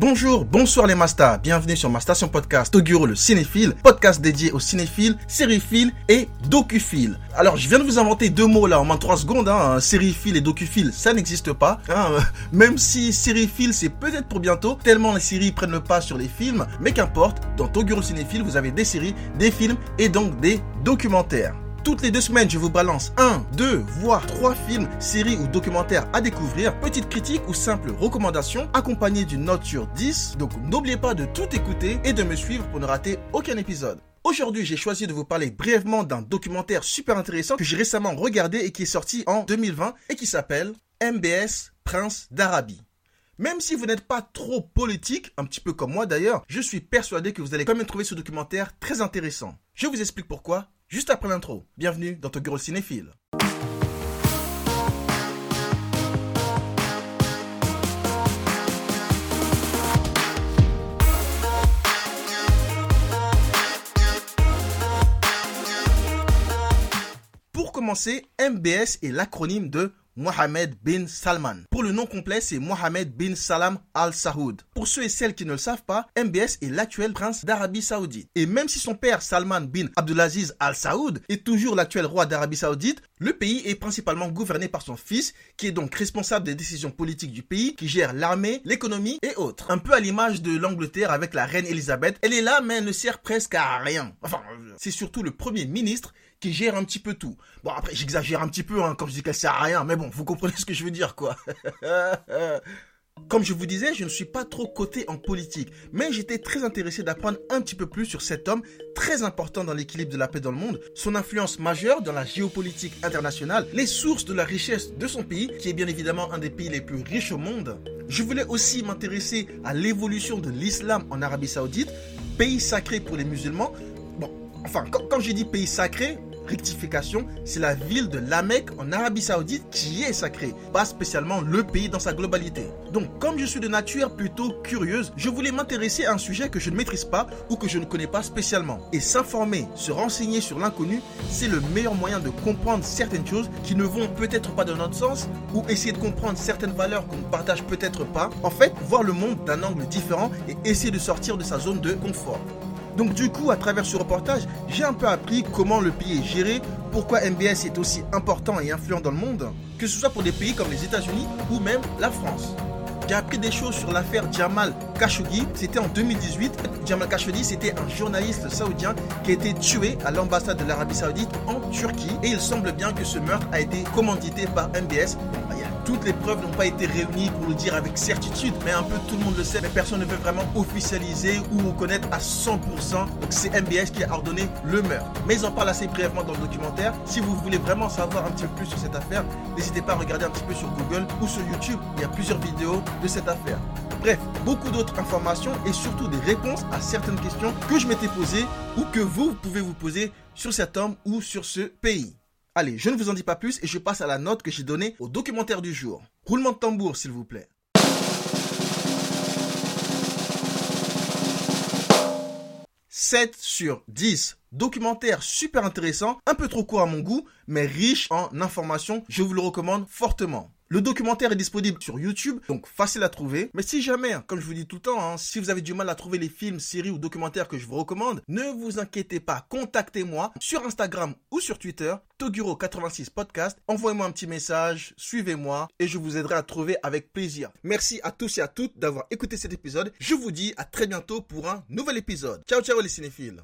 Bonjour, bonsoir les Mastas, bienvenue sur ma station podcast Toguro le cinéphile, podcast dédié aux cinéphiles, sériphiles et docuphiles. Alors je viens de vous inventer deux mots là en moins de 3 secondes, hein, et docuphile, ça n'existe pas. Hein, même si sériephile c'est peut-être pour bientôt, tellement les séries prennent le pas sur les films, mais qu'importe, dans Toguro cinéphile vous avez des séries, des films et donc des documentaires. Toutes les deux semaines, je vous balance un, deux, voire trois films, séries ou documentaires à découvrir, petite critique ou simple recommandation, accompagnées d'une note sur 10. Donc n'oubliez pas de tout écouter et de me suivre pour ne rater aucun épisode. Aujourd'hui, j'ai choisi de vous parler brièvement d'un documentaire super intéressant que j'ai récemment regardé et qui est sorti en 2020 et qui s'appelle MBS Prince d'Arabie. Même si vous n'êtes pas trop politique, un petit peu comme moi d'ailleurs, je suis persuadé que vous allez quand même trouver ce documentaire très intéressant. Je vous explique pourquoi juste après l'intro. Bienvenue dans ton gros cinéphile. Pour commencer, MBS est l'acronyme de Mohamed bin Salman. Pour le nom complet, c'est Mohamed bin Salam Al Saoud. Pour ceux et celles qui ne le savent pas, MBS est l'actuel prince d'Arabie Saoudite. Et même si son père Salman bin Abdulaziz Al Saoud est toujours l'actuel roi d'Arabie Saoudite, le pays est principalement gouverné par son fils, qui est donc responsable des décisions politiques du pays, qui gère l'armée, l'économie et autres. Un peu à l'image de l'Angleterre avec la reine Elisabeth, elle est là mais elle ne sert presque à rien. Enfin, c'est surtout le premier ministre qui gère un petit peu tout. Bon, après, j'exagère un petit peu hein, quand je dis qu'elle sert à rien, mais bon, vous comprenez ce que je veux dire, quoi. Comme je vous disais, je ne suis pas trop coté en politique, mais j'étais très intéressé d'apprendre un petit peu plus sur cet homme très important dans l'équilibre de la paix dans le monde, son influence majeure dans la géopolitique internationale, les sources de la richesse de son pays, qui est bien évidemment un des pays les plus riches au monde. Je voulais aussi m'intéresser à l'évolution de l'islam en Arabie Saoudite, pays sacré pour les musulmans. Bon, enfin, quand, quand j'ai dit pays sacré, rectification, c'est la ville de Lamec en Arabie Saoudite qui est sacrée, pas spécialement le pays dans sa globalité. Donc comme je suis de nature plutôt curieuse, je voulais m'intéresser à un sujet que je ne maîtrise pas ou que je ne connais pas spécialement. Et s'informer, se renseigner sur l'inconnu, c'est le meilleur moyen de comprendre certaines choses qui ne vont peut-être pas dans notre sens ou essayer de comprendre certaines valeurs qu'on ne partage peut-être pas. En fait, voir le monde d'un angle différent et essayer de sortir de sa zone de confort. Donc du coup, à travers ce reportage, j'ai un peu appris comment le pays est géré, pourquoi MBS est aussi important et influent dans le monde, que ce soit pour des pays comme les États-Unis ou même la France. J'ai appris des choses sur l'affaire Jamal Khashoggi. C'était en 2018. Jamal Khashoggi, c'était un journaliste saoudien qui a été tué à l'ambassade de l'Arabie Saoudite en Turquie. Et il semble bien que ce meurtre a été commandité par MBS toutes les preuves n'ont pas été réunies pour le dire avec certitude, mais un peu tout le monde le sait, mais personne ne veut vraiment officialiser ou reconnaître à 100%. Donc c'est MBS qui a ordonné le meurtre. Mais ils en parlent assez brièvement dans le documentaire. Si vous voulez vraiment savoir un petit peu plus sur cette affaire, n'hésitez pas à regarder un petit peu sur Google ou sur YouTube. Il y a plusieurs vidéos de cette affaire. Bref, beaucoup d'autres informations et surtout des réponses à certaines questions que je m'étais posées ou que vous pouvez vous poser sur cet homme ou sur ce pays. Allez, je ne vous en dis pas plus et je passe à la note que j'ai donnée au documentaire du jour. Roulement de tambour, s'il vous plaît. 7 sur 10. Documentaire super intéressant, un peu trop court à mon goût, mais riche en informations. Je vous le recommande fortement. Le documentaire est disponible sur YouTube, donc facile à trouver. Mais si jamais, hein, comme je vous dis tout le temps, hein, si vous avez du mal à trouver les films, séries ou documentaires que je vous recommande, ne vous inquiétez pas, contactez-moi sur Instagram ou sur Twitter, Toguro86 Podcast. Envoyez-moi un petit message, suivez-moi et je vous aiderai à trouver avec plaisir. Merci à tous et à toutes d'avoir écouté cet épisode. Je vous dis à très bientôt pour un nouvel épisode. Ciao ciao les cinéphiles